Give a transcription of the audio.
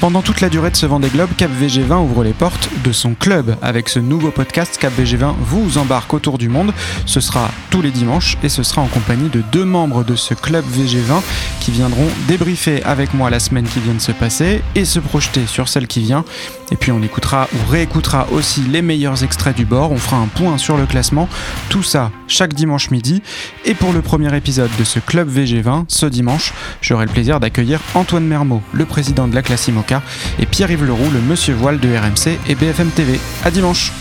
Pendant toute la durée de ce Vendée Globe, Cap VG20 ouvre les portes de son club. Avec ce nouveau podcast, Cap VG20 vous embarque autour du monde. Ce sera les dimanches et ce sera en compagnie de deux membres de ce club VG20 qui viendront débriefer avec moi la semaine qui vient de se passer et se projeter sur celle qui vient. Et puis on écoutera ou réécoutera aussi les meilleurs extraits du bord. On fera un point sur le classement. Tout ça chaque dimanche midi. Et pour le premier épisode de ce club VG20, ce dimanche, j'aurai le plaisir d'accueillir Antoine Mermot, le président de la Classimo et Pierre-Yves Leroux, le monsieur voile de RMC et BFM TV. À dimanche